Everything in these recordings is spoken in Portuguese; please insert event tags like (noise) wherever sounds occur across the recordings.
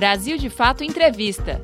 Brasil de Fato Entrevista.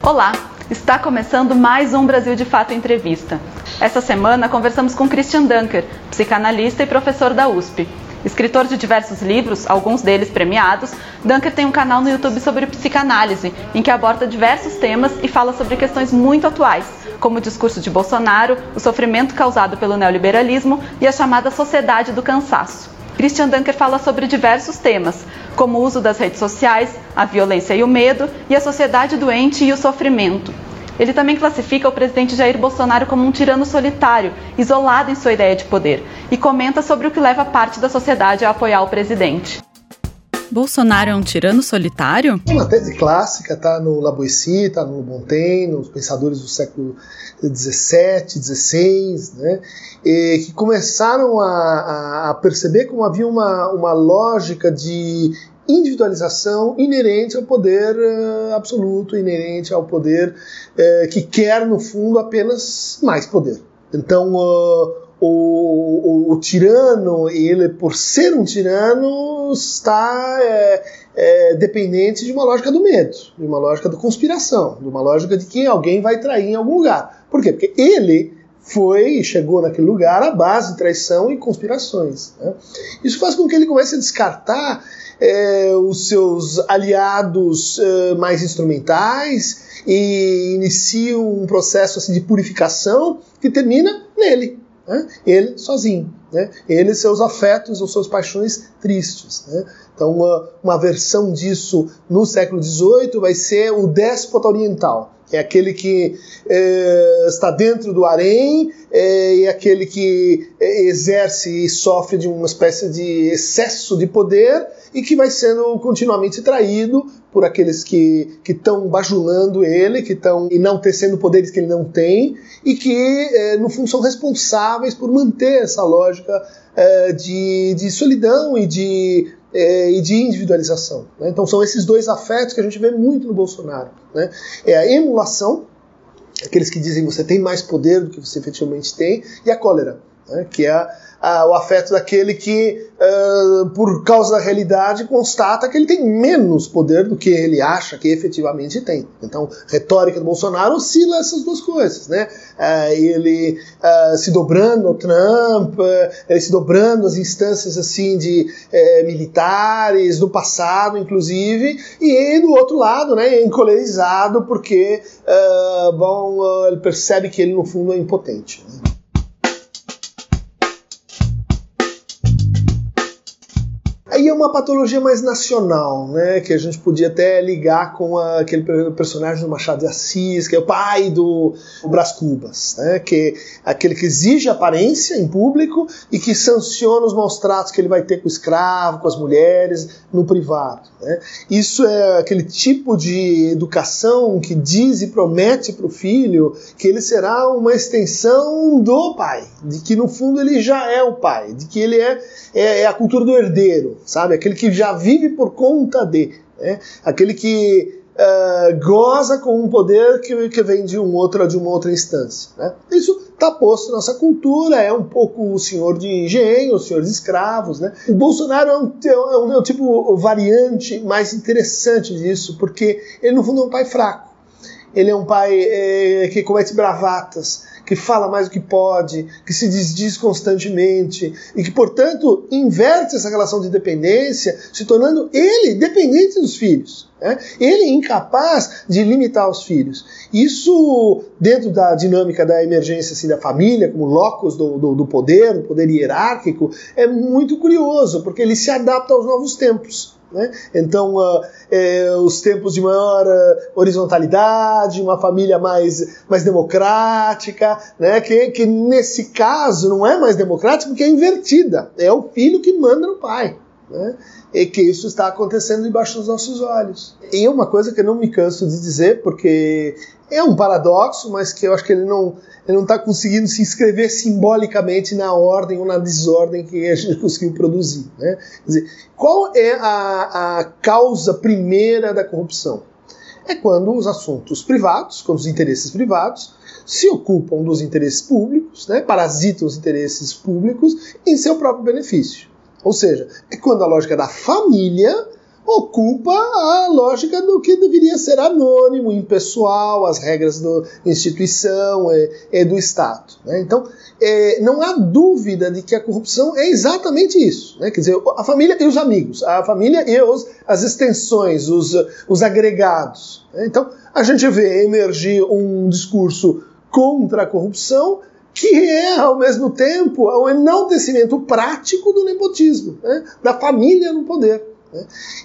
Olá, está começando mais um Brasil de Fato Entrevista. Essa semana conversamos com Christian Dunker, psicanalista e professor da USP. Escritor de diversos livros, alguns deles premiados, Dunker tem um canal no YouTube sobre psicanálise, em que aborda diversos temas e fala sobre questões muito atuais, como o discurso de Bolsonaro, o sofrimento causado pelo neoliberalismo e a chamada sociedade do cansaço. Christian Dunker fala sobre diversos temas, como o uso das redes sociais, a violência e o medo, e a sociedade doente e o sofrimento. Ele também classifica o presidente Jair Bolsonaro como um tirano solitário, isolado em sua ideia de poder, e comenta sobre o que leva parte da sociedade a apoiar o presidente. Bolsonaro é um tirano solitário? Uma tese clássica, tá no Laboissy, tá no Montaigne, nos pensadores do século XVII, XVI, né, que começaram a, a, perceber como havia uma, uma lógica de individualização inerente ao poder uh, absoluto, inerente ao poder uh, que quer, no fundo, apenas mais poder. Então, uh, o, o, o, tirano, ele, por ser um tirano, está é, é, dependente de uma lógica do medo, de uma lógica da conspiração, de uma lógica de que alguém vai trair em algum lugar. Por quê? Porque ele foi e chegou naquele lugar à base de traição e conspirações. Né? Isso faz com que ele comece a descartar é, os seus aliados é, mais instrumentais e inicia um processo assim, de purificação que termina nele, né? ele sozinho, né? ele e seus afetos ou suas paixões tristes. Né? Então, uma, uma versão disso no século XVIII vai ser o déspota oriental é aquele que é, está dentro do harém, é, é aquele que é, exerce e sofre de uma espécie de excesso de poder e que vai sendo continuamente traído por aqueles que estão bajulando ele, que estão enaltecendo poderes que ele não tem e que, é, no fundo, são responsáveis por manter essa lógica é, de, de solidão e de é, e de individualização. Né? Então são esses dois afetos que a gente vê muito no Bolsonaro. Né? É a emulação, aqueles que dizem que você tem mais poder do que você efetivamente tem, e a cólera, né? que é ah, o afeto daquele que, uh, por causa da realidade, constata que ele tem menos poder do que ele acha que efetivamente tem. Então, retórica do Bolsonaro oscila essas duas coisas, né? Uh, ele uh, se dobrando ao Trump, ele se dobrando às instâncias assim de eh, militares do passado, inclusive, e do outro lado, né, encolerizado porque, bom, ele percebe que ele no fundo é impotente. Né? Uma patologia mais nacional, né? Que a gente podia até ligar com a, aquele personagem do Machado de Assis, que é o pai do Brás Cubas, né? Que é aquele que exige aparência em público e que sanciona os maus tratos que ele vai ter com o escravo, com as mulheres, no privado. Né? Isso é aquele tipo de educação que diz e promete para o filho que ele será uma extensão do pai, de que no fundo ele já é o pai, de que ele é, é, é a cultura do herdeiro sabe? Aquele que já vive por conta de, né? aquele que uh, goza com um poder que, que vem de um outro, de uma outra instância. Né? Isso está posto nossa cultura, é um pouco o senhor de engenho, o senhor de escravos. Né? O Bolsonaro é um, é um, é um tipo variante mais interessante disso, porque ele no fundo é um pai fraco. Ele é um pai é, que comete bravatas, que fala mais do que pode, que se desdiz constantemente e que, portanto, inverte essa relação de dependência, se tornando ele dependente dos filhos. Né? Ele incapaz de limitar os filhos. Isso, dentro da dinâmica da emergência assim, da família, como locus do, do, do poder, do poder hierárquico, é muito curioso, porque ele se adapta aos novos tempos. Né? Então, uh, é, os tempos de maior uh, horizontalidade, uma família mais, mais democrática, né? que, que nesse caso não é mais democrática porque é invertida. É o filho que manda no pai. Né? E que isso está acontecendo debaixo dos nossos olhos. E uma coisa que eu não me canso de dizer, porque é um paradoxo, mas que eu acho que ele não ele não está conseguindo se inscrever simbolicamente na ordem ou na desordem que a gente (laughs) conseguiu produzir. Né? Quer dizer, qual é a, a causa primeira da corrupção? É quando os assuntos privados, quando os interesses privados, se ocupam dos interesses públicos, né, parasitam os interesses públicos em seu próprio benefício. Ou seja, é quando a lógica da família ocupa a lógica do que deveria ser anônimo, impessoal, as regras da instituição e, e, do Estado. Né? Então, é, não há dúvida de que a corrupção é exatamente isso. Né? Quer dizer, a família e os amigos, a família e os, as extensões, os, os agregados. Né? Então, a gente vê emergir um discurso contra a corrupção que é, ao mesmo tempo, o enaltecimento prático do nepotismo, né? da família no poder.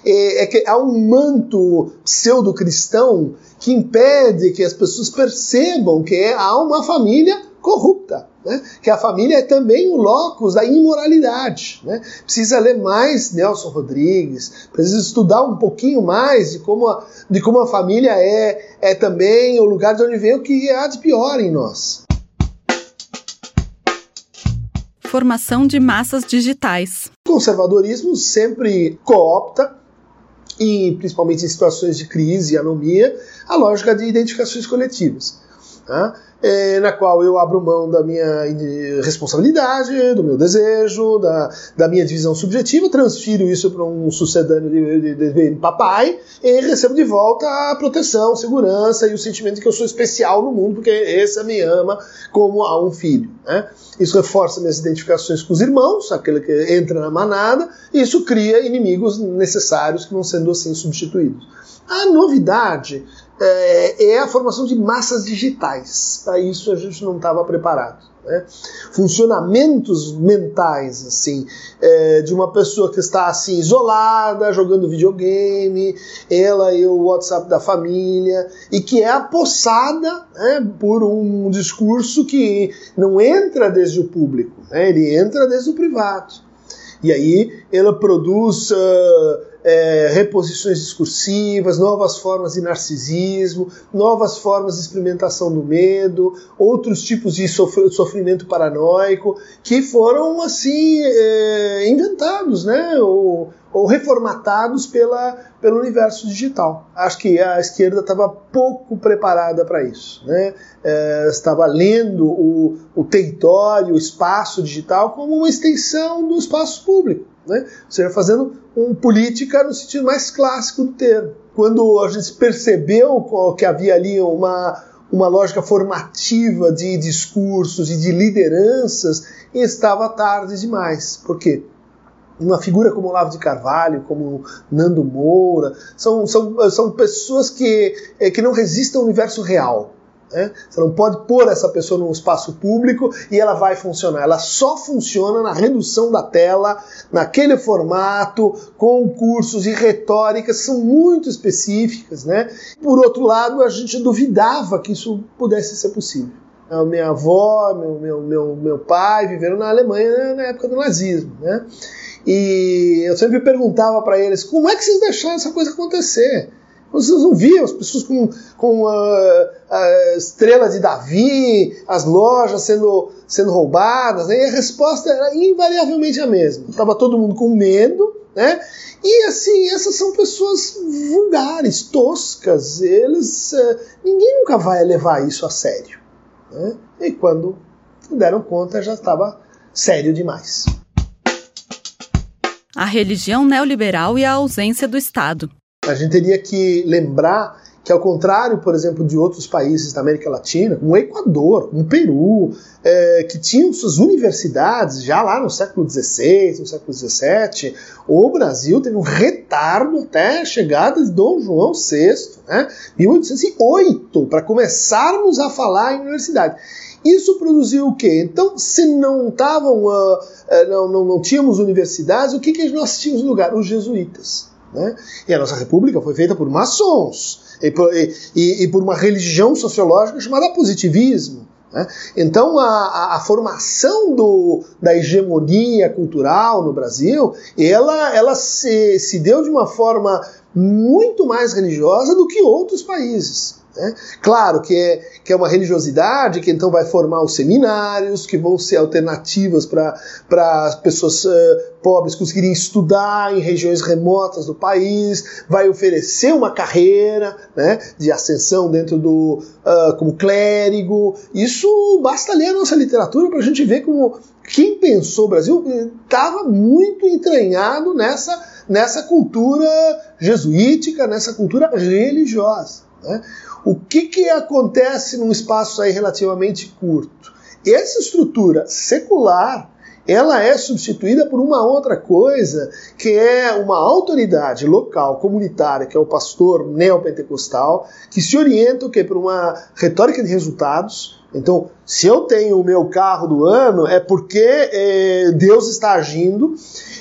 É, é, que há um manto pseudo-cristão que impede que as pessoas percebam que há uma família corrupta. Né? Que a família é também o locus da imoralidade. Né? Precisa ler mais Nelson Rodrigues, precisa estudar um pouquinho mais de como a, de como a família é, é também o lugar de onde vem o que há de pior em nós. Formação de massas digitais. Conservadorismo sempre coopta e principalmente em situações de crise e anomia, a lógica de identificações coletivas. Tá? é, na qual eu abro mão da minha responsabilidade, do meu desejo, da, da minha divisão subjetiva, transfiro isso para um sucedâneo de, de, de, papai e recebo de volta a proteção, segurança e o sentimento de que eu sou especial no mundo, porque esse me ama como a um filho. Né? Isso reforça minhas identificações com os irmãos, aquele que entra na manada, e isso cria inimigos necessários que vão sendo assim substituídos. A novidade é, é a formação de massas digitais. Para isso a gente não estava preparado. Né? Funcionamentos mentais, assim, é, de uma pessoa que está assim isolada, jogando videogame, ela e o WhatsApp da família, e que é apossada né, por um discurso que não entra desde o público, né? ele entra desde o privado. E aí ela produz uh, é, reposições discursivas, novas formas de narcisismo, novas formas de experimentação do medo, outros tipos de sofrimento paranoico que foram assim é, inventados, né? Ou, ou reformatados pela, pelo universo digital. Acho que a esquerda estava pouco preparada para isso. Né? É, estava lendo o, o território, o espaço digital como uma extensão do espaço público. Né? Ou seja, fazendo um política no sentido mais clássico do termo. Quando a gente percebeu que havia ali uma, uma lógica formativa de discursos e de lideranças, estava tarde demais. Por quê? Uma figura como Olavo de Carvalho, como Nando Moura, são, são, são pessoas que, é, que não resistem ao universo real. Né? Você não pode pôr essa pessoa num espaço público e ela vai funcionar. Ela só funciona na redução da tela, naquele formato, com cursos e retóricas são muito específicas. Né? Por outro lado, a gente duvidava que isso pudesse ser possível. A minha avó, meu, meu, meu, meu pai viveram na Alemanha na época do nazismo. Né? E eu sempre perguntava para eles como é que vocês deixaram essa coisa acontecer? Vocês não viam as pessoas com, com a, a estrela de Davi, as lojas sendo, sendo roubadas, né? e a resposta era invariavelmente a mesma. Estava todo mundo com medo, né? E assim, essas são pessoas vulgares, toscas, eles. Uh, ninguém nunca vai levar isso a sério. Né? E quando deram conta já estava sério demais. A religião neoliberal e a ausência do Estado. A gente teria que lembrar que, ao contrário, por exemplo, de outros países da América Latina, um Equador, um Peru, é, que tinham suas universidades já lá no século XVI, no século XVII, o Brasil teve um retardo até a chegada de Dom João VI, né, 1808, para começarmos a falar em universidade. Isso produziu o quê? Então, se não estavam, uh, uh, não, não, não, tínhamos universidades, o que, que nós tínhamos no lugar? Os jesuítas. Né? E a nossa república foi feita por maçons e por, e, e por uma religião sociológica chamada positivismo. Né? Então, a, a, formação do, da hegemonia cultural no Brasil, ela, ela se, se deu de uma forma muito mais religiosa do que outros países. Né? Claro que é, que é uma religiosidade que então vai formar os seminários, que vão ser alternativas para pessoas uh, pobres conseguirem estudar em regiões remotas do país, vai oferecer uma carreira né, de ascensão dentro do uh, como clérigo. Isso basta ler a nossa literatura para a gente ver como quem pensou o Brasil estava muito entranhado nessa, nessa cultura jesuítica, nessa cultura religiosa. Né? O que, que acontece num espaço aí relativamente curto? Essa estrutura secular ela é substituída por uma outra coisa, que é uma autoridade local, comunitária, que é o pastor neopentecostal, que se orienta o quê? por uma retórica de resultados. Então, se eu tenho o meu carro do ano, é porque é, Deus está agindo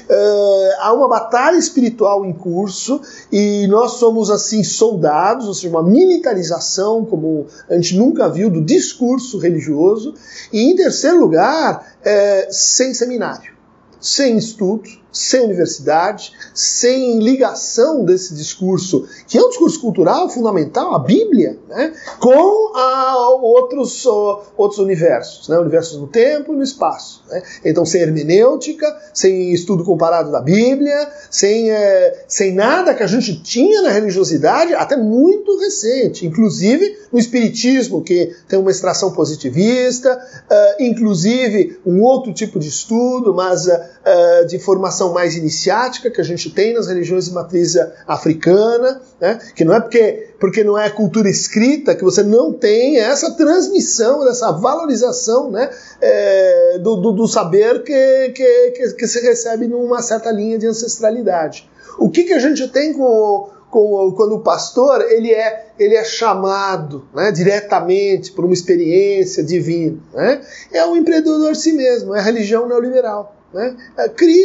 uh, há uma batalha espiritual em curso e nós somos assim soldados, ou seja, uma militarização como a gente nunca viu do discurso religioso. E em terceiro lugar, é, sem seminário, sem estudo, sem universidade, sem ligação desse discurso, que é um discurso cultural fundamental, a Bíblia, né, com a, outros, outros universos, né, universos no tempo e no espaço. Né? Então, sem hermenêutica, sem estudo comparado da Bíblia, sem, é, sem nada que a gente tinha na religiosidade até muito recente, inclusive no Espiritismo, que tem uma extração positivista, uh, inclusive um outro tipo de estudo, mas uh, de formação formação mais iniciática que a gente tem nas religiões de matriz africana, né? que não é porque, porque não é cultura escrita que você não tem essa transmissão, essa valorização né? É, do, do, do, saber que, que, que, que, se recebe numa certa linha de ancestralidade. O que, que a gente tem com, com, quando o pastor ele é, ele é chamado né, diretamente por uma experiência divina? Né? É o empreendedor si mesmo, é a religião neoliberal. Né?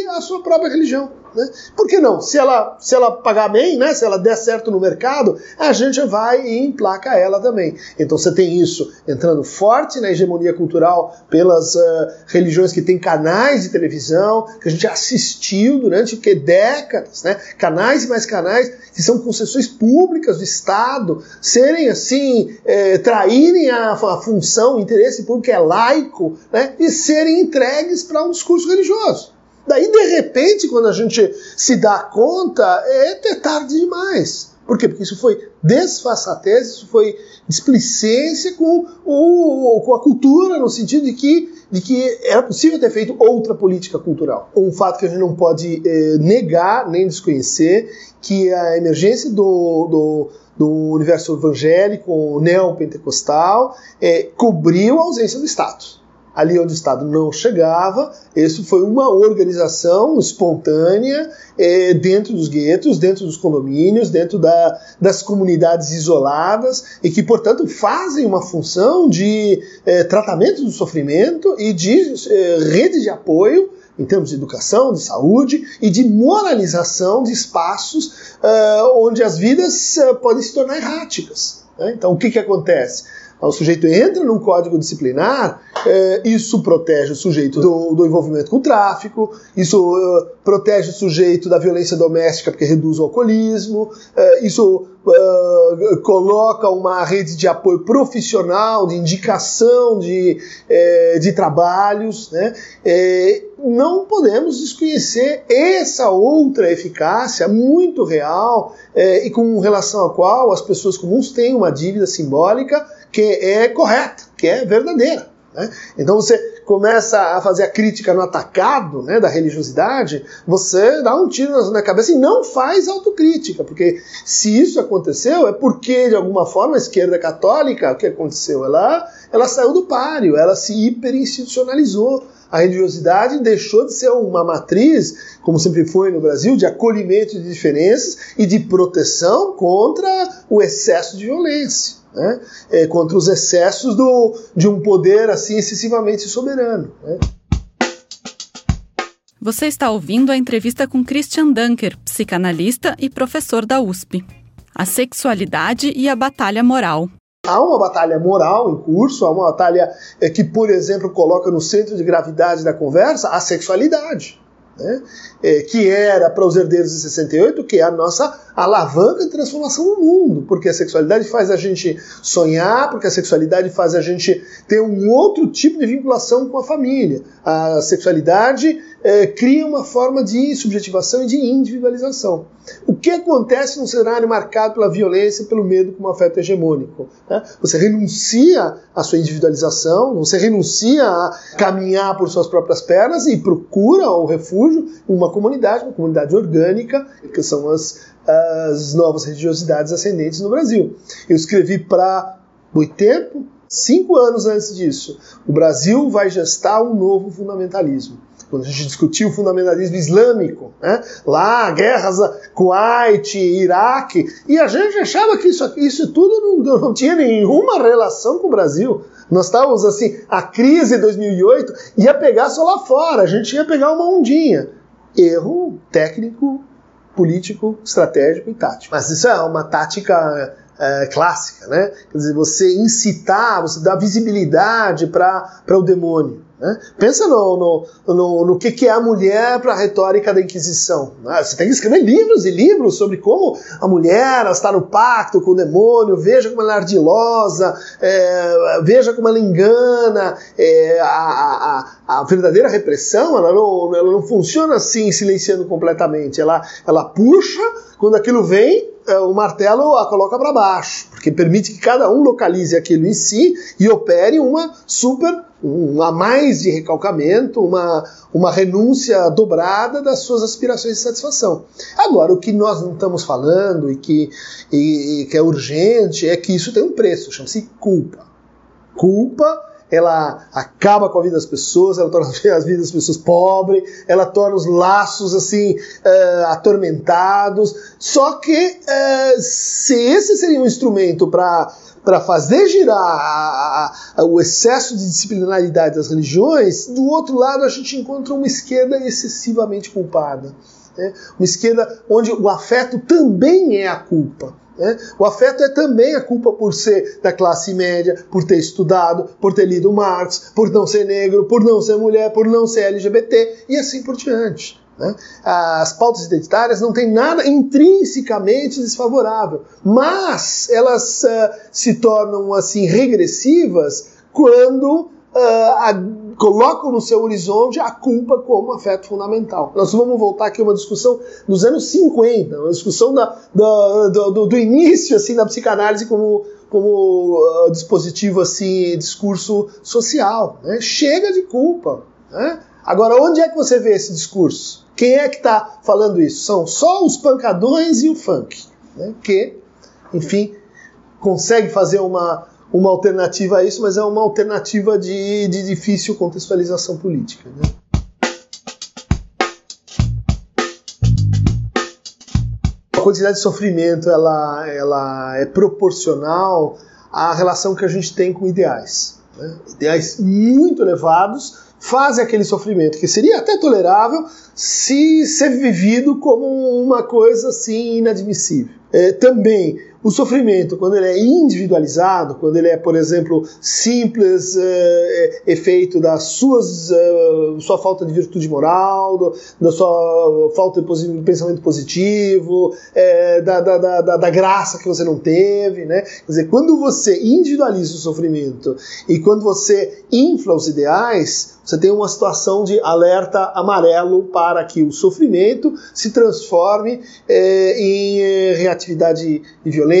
A sua própria religião. Né? Por que não? Se ela, se ela pagar bem, né? se ela der certo no mercado, a gente vai e emplaca ela também. Então você tem isso entrando forte na hegemonia cultural pelas uh, religiões que têm canais de televisão, que a gente assistiu durante que, décadas, né? canais e mais canais que são concessões públicas do Estado, serem assim, eh, traírem a, a função, o interesse público é laico, né? e serem entregues para um discurso religioso. Daí, de repente, quando a gente se dá conta, é tarde demais. Por quê? Porque isso foi desfaçatez, isso foi displicência com, o, com a cultura, no sentido de que, de que era possível ter feito outra política cultural. Um fato que a gente não pode eh, negar nem desconhecer, que a emergência do, do, do universo evangélico neopentecostal eh, cobriu a ausência do Estado ali onde o Estado não chegava. Isso foi uma organização espontânea é, dentro dos guetos, dentro dos condomínios, dentro da, das comunidades isoladas e que, portanto, fazem uma função de é, tratamento do sofrimento e de é, rede de apoio em termos de educação, de saúde e de moralização de espaços uh, onde as vidas uh, podem se tornar erráticas. Né? Então, o que, que acontece? O sujeito entra num código disciplinar, é, isso protege o sujeito do, do, envolvimento com o tráfico, isso uh, protege o sujeito da violência doméstica porque reduz o alcoolismo, uh, isso uh, coloca uma rede de apoio profissional, de indicação de, de trabalhos. Né? não podemos desconhecer essa outra eficácia muito real e com relação à qual as pessoas comuns têm uma dívida simbólica que é correta, que é verdadeira. Né? Então você começa a fazer a crítica no atacado né, da religiosidade, você dá um tiro na cabeça e não faz autocrítica, porque se isso aconteceu é porque de alguma forma a esquerda católica, o que aconteceu? Ela, ela saiu do páreo, ela se hiperinstitucionalizou. A religiosidade deixou de ser uma matriz, como sempre foi no Brasil, de acolhimento de diferenças e de proteção contra o excesso de violência né? é, contra os excessos do, de um poder assim excessivamente soberano. Né? Você está ouvindo a entrevista com Christian Dunker, psicanalista e professor da USP. A sexualidade e a batalha moral. Há uma batalha moral em curso, há uma batalha é, que, por exemplo, coloca no centro de gravidade da conversa a sexualidade. né? é, que era para os herdeiros de 68, que é a nossa alavanca de transformação no mundo, porque a sexualidade faz a gente sonhar, porque a sexualidade faz a gente ter um outro tipo de vinculação com a família. A sexualidade é, cria uma forma de subjetivação e de individualização. O que acontece num cenário marcado pela violência e pelo medo como afeto hegemônico? Né? Você renuncia à sua individualização, você renuncia a caminhar por suas próprias pernas e procura o refúgio em uma comunidade, uma comunidade orgânica, que são as, as novas religiosidades ascendentes no Brasil. Eu escrevi para Boitempo, cinco anos antes disso. O Brasil vai gestar um novo fundamentalismo quando a gente discutiu o fundamentalismo islâmico, né? lá, guerras Kuwait, Iraque, e a gente achava que isso, isso tudo não, não tinha nenhuma relação com o Brasil. Nós estávamos assim, a crise de 2008 ia pegar só lá fora, a gente ia pegar uma ondinha. Erro técnico, político, estratégico e tático. Mas isso é uma tática é, clássica, né? Quer dizer, você incitar, você dar visibilidade para o demônio. Né? Pensa no, no, no, no, que, que é a mulher para a retórica da Inquisição. Né? Você tem que escrever livros e livros sobre como a mulher está no pacto com o demônio, veja como ela é ardilosa, é, veja como ela engana. É, a, a, a, verdadeira repressão ela não, ela não funciona assim, silenciando completamente. Ela, ela puxa, quando aquilo vem, é, o martelo a coloca para baixo, porque permite que cada um localize aquilo em si e opere uma super um a mais de recalcamento, uma, uma renúncia dobrada das suas aspirações de satisfação. Agora, o que nós não estamos falando e que, e, e que é urgente é que isso tem um preço, chama-se culpa. Culpa ela acaba com a vida das pessoas, ela torna (laughs) as vidas das pessoas pobres, ela torna os laços assim uh, atormentados. Só que uh, se esse seria um instrumento para para fazer girar a, a, o excesso de disciplinaridade das religiões, do outro lado a gente encontra uma esquerda excessivamente culpada. Né? Uma esquerda onde o afeto também é a culpa. Né? O afeto é também a culpa por ser da classe média, por ter estudado, por ter lido Marx, por não ser negro, por não ser mulher, por não ser LGBT e assim por diante. Né? As pautas identitárias não têm nada intrinsecamente desfavorável, mas elas uh, se tornam assim regressivas quando uh, a, colocam no seu horizonte a culpa como afeto fundamental. Nós vamos voltar aqui a uma discussão dos anos 50, uma discussão da, da, do, do, início assim da psicanálise como, como uh, dispositivo assim, discurso social. Né? Chega de culpa. Né? Agora, onde é que você vê esse discurso? Quem é que está falando isso? São só os pancadões e o funk, né? que, enfim, consegue fazer uma, uma alternativa a isso, mas é uma alternativa de, de difícil contextualização política. Né? A quantidade de sofrimento ela, ela é proporcional à relação que a gente tem com ideais. Né? Ideais muito elevados fazem aquele sofrimento que seria até tolerável se ser vivido como uma coisa assim inadmissível. É, também o sofrimento, quando ele é individualizado, quando ele é, por exemplo, simples é, efeito da suas, é, sua falta de virtude moral, do, da sua falta de pensamento positivo, da, da, da, da, graça que você não teve, né? Quer dizer, quando você individualiza o sofrimento e quando você infla os ideais, você tem uma situação de alerta amarelo para que o sofrimento se transforme em reatividade e violência,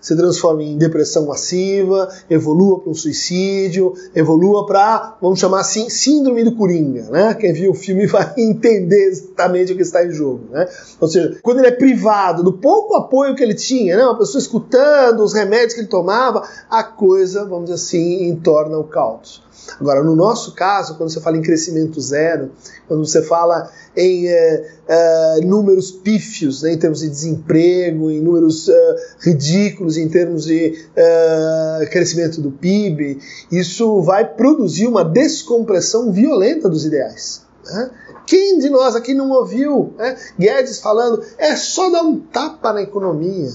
se transforme em depressão massiva, evolua para um suicídio, evolua para, vamos chamar assim, síndrome do Coringa. Né? Quem viu o filme (laughs) vai entender exatamente o que está em jogo. Né? Ou seja, quando ele é privado do pouco apoio que ele tinha, né? uma pessoa escutando os remédios que ele tomava, a coisa, vamos dizer assim, entorna o caos. Agora, no nosso caso, quando você fala em crescimento zero, quando você fala em é, é, números pífios, né, em termos de desemprego, em números é, ridículos, em termos de crescimento do PIB, isso vai produzir uma descompressão violenta dos ideais. Né? Quem de nós aqui não ouviu né, Guedes falando é só dar um tapa na economia?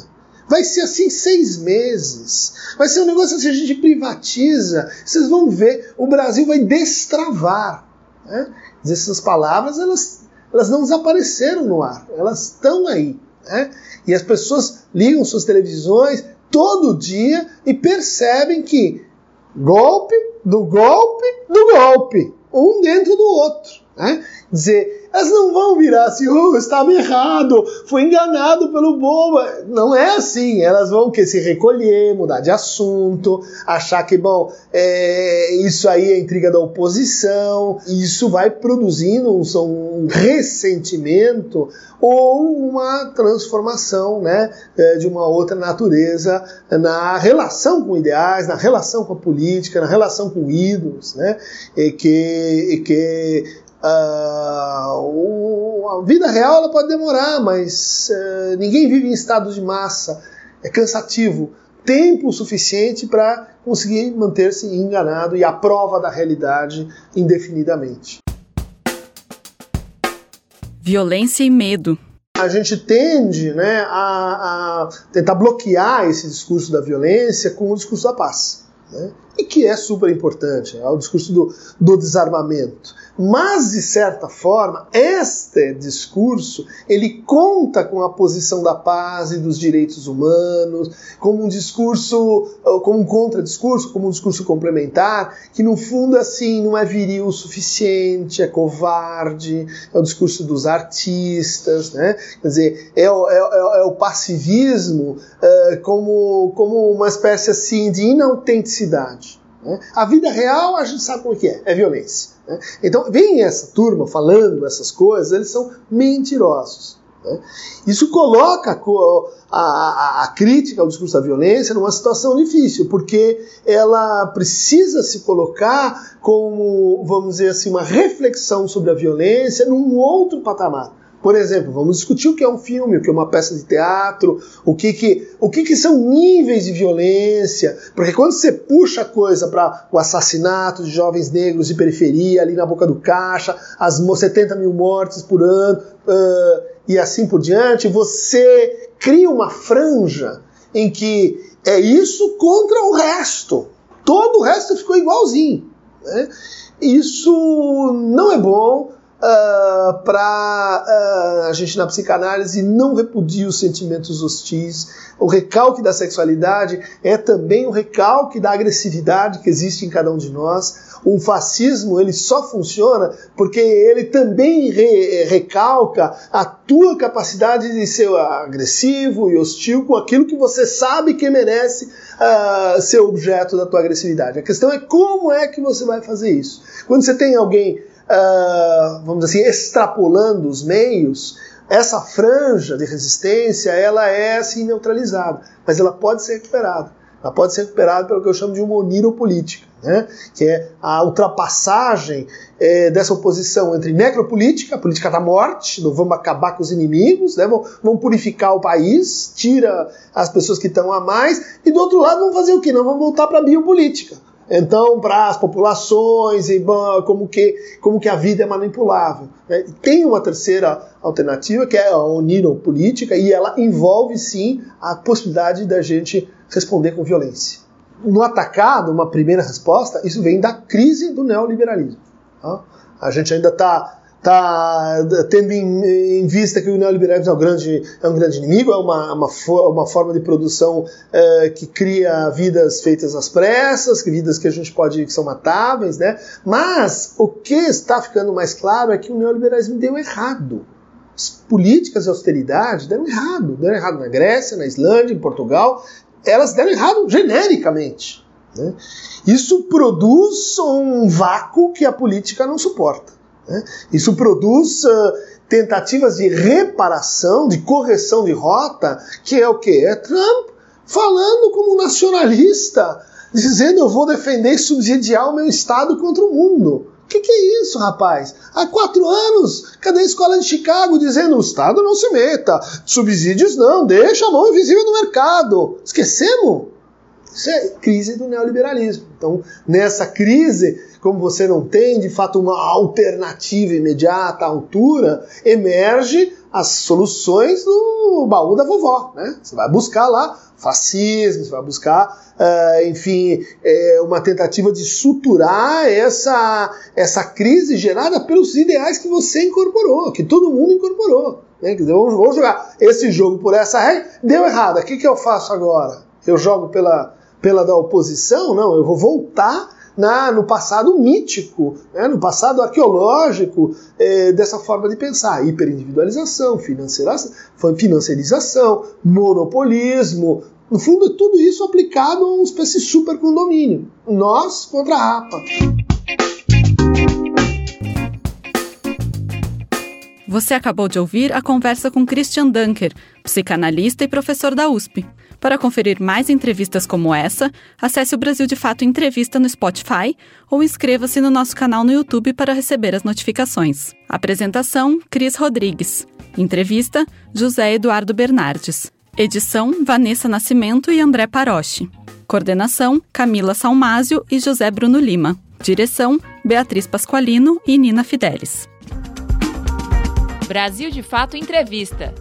Vai ser assim seis meses. Vai ser um negócio assim, a gente privatiza. Vocês vão ver, o Brasil vai destravar. Né? Essas palavras, elas elas não desapareceram no ar, elas estão aí. Né? E as pessoas ligam suas televisões todo dia e percebem que golpe do golpe do golpe, um dentro do outro. Né? Dizer, elas não vão virar assim, oh, estava errado, fui enganado pelo bobo. Não é assim. Elas vão que se recolher, mudar de assunto, achar que, bom, é, isso aí é intriga da oposição, isso vai produzindo um, um ressentimento ou uma transformação né, é, de uma outra natureza na relação com ideais, na relação com a política, na relação com ídolos, né, e que, e que Uh, a vida real ela pode demorar, mas uh, ninguém vive em estado de massa. É cansativo. Tempo suficiente para conseguir manter-se enganado e à prova da realidade indefinidamente. Violência e medo. A gente tende né, a, a tentar bloquear esse discurso da violência com o discurso da paz. Né? E que é super importante, é o discurso do, do desarmamento. Mas, de certa forma, este discurso ele conta com a posição da paz e dos direitos humanos, como um discurso, como um contradiscurso, como um discurso complementar, que no fundo assim não é viril o suficiente, é covarde, é o discurso dos artistas, né? Quer dizer, é o, é, é, é o passivismo é, como, como uma espécie assim de inautenticidade. Né? A vida real a gente sabe como é que é, é violência. Né? Então, vem essa turma falando essas coisas, eles são mentirosos. Né? Isso coloca a, a, a, crítica ao discurso da violência numa situação difícil, porque ela precisa se colocar como, vamos dizer assim, uma reflexão sobre a violência num outro patamar. Por exemplo, vamos discutir o que é um filme, o que é uma peça de teatro, o que, que, o que, que são níveis de violência, porque quando você puxa a coisa para o assassinato de jovens negros de periferia, ali na boca do caixa, as 70 mil mortes por ano uh, e assim por diante, você cria uma franja em que é isso contra o resto. Todo o resto ficou igualzinho. Né? Isso não é bom uh, ah, para uh, ah, a gente na psicanálise não repudia os sentimentos hostis. O recalque da sexualidade é também o recalque da agressividade que existe em cada um de nós. O fascismo ele só funciona porque ele também re recalca a tua capacidade de ser agressivo e hostil com aquilo que você sabe que merece uh, ser objeto da tua agressividade. A questão é como é que você vai fazer isso. Quando você tem alguém uh, vamos dizer assim, extrapolando os meios, essa franja de resistência ela é assim neutralizada, mas ela pode ser recuperada. Ela pode ser recuperada pelo que eu chamo de uma oniro-política, né? que é a ultrapassagem é, dessa oposição entre necropolítica, a política da morte, do vamos acabar com os inimigos, né? vamos, vamos purificar o país, tira as pessoas que estão a mais, e do outro lado vamos fazer o quê? Não vamos voltar para a biopolítica então para as populações e como que, como que a vida é manipulável. Né? Tem uma terceira alternativa que é a política e ela envolve sim a possibilidade da gente responder com violência. No atacado, uma primeira resposta, isso vem da crise do neoliberalismo. Tá? A gente ainda está está tendo em, em, vista que o neoliberalismo é um grande, é um grande inimigo, é uma, uma, uma forma de produção é, que cria vidas feitas às pressas, vidas que a gente pode que são matáveis, né? Mas o que está ficando mais claro é que o neoliberalismo deu errado. As políticas de austeridade deram errado, deram errado na Grécia, na Islândia, em Portugal, elas deram errado genericamente. Né? Isso produz um vácuo que a política não suporta. Né? Isso produz uh, tentativas de reparação, de correção de rota, que é o que? É Trump falando como nacionalista, dizendo eu vou defender e subsidiar o meu Estado contra o mundo. O que, que, é isso, rapaz? Há quatro anos, cadê a escola de Chicago dizendo o Estado não se meta, subsídios não, deixa a mão invisível no mercado. Esquecemos? Isso é crise do neoliberalismo. Então, nessa crise, como você não tem de fato uma alternativa imediata à altura, emerge as soluções do baú da vovó. Né? Você vai buscar lá fascismo, você vai buscar, uh, enfim, é, uma tentativa de suturar essa, essa crise gerada pelos ideais que você incorporou, que todo mundo incorporou. Né? Quer dizer, vamos, vamos jogar esse jogo por essa regra, deu errado, o que, que eu faço agora? Eu jogo pela, pela da oposição? Não, eu vou voltar na, no passado mítico, né, no passado arqueológico é, dessa forma de pensar. Hiperindividualização, financiarização, monopolismo, no fundo, tudo isso aplicado a uma espécie de supercondomínio. Nós contra a APA. Você acabou de ouvir a conversa com Christian Dunker, psicanalista e professor da USP. Para conferir mais entrevistas como essa, acesse o Brasil de Fato Entrevista no Spotify ou inscreva-se no nosso canal no YouTube para receber as notificações. Apresentação: Cris Rodrigues. Entrevista: José Eduardo Bernardes. Edição: Vanessa Nascimento e André Paroche. Coordenação: Camila Salmásio e José Bruno Lima. Direção: Beatriz Pasqualino e Nina Fidelis. Brasil de Fato Entrevista.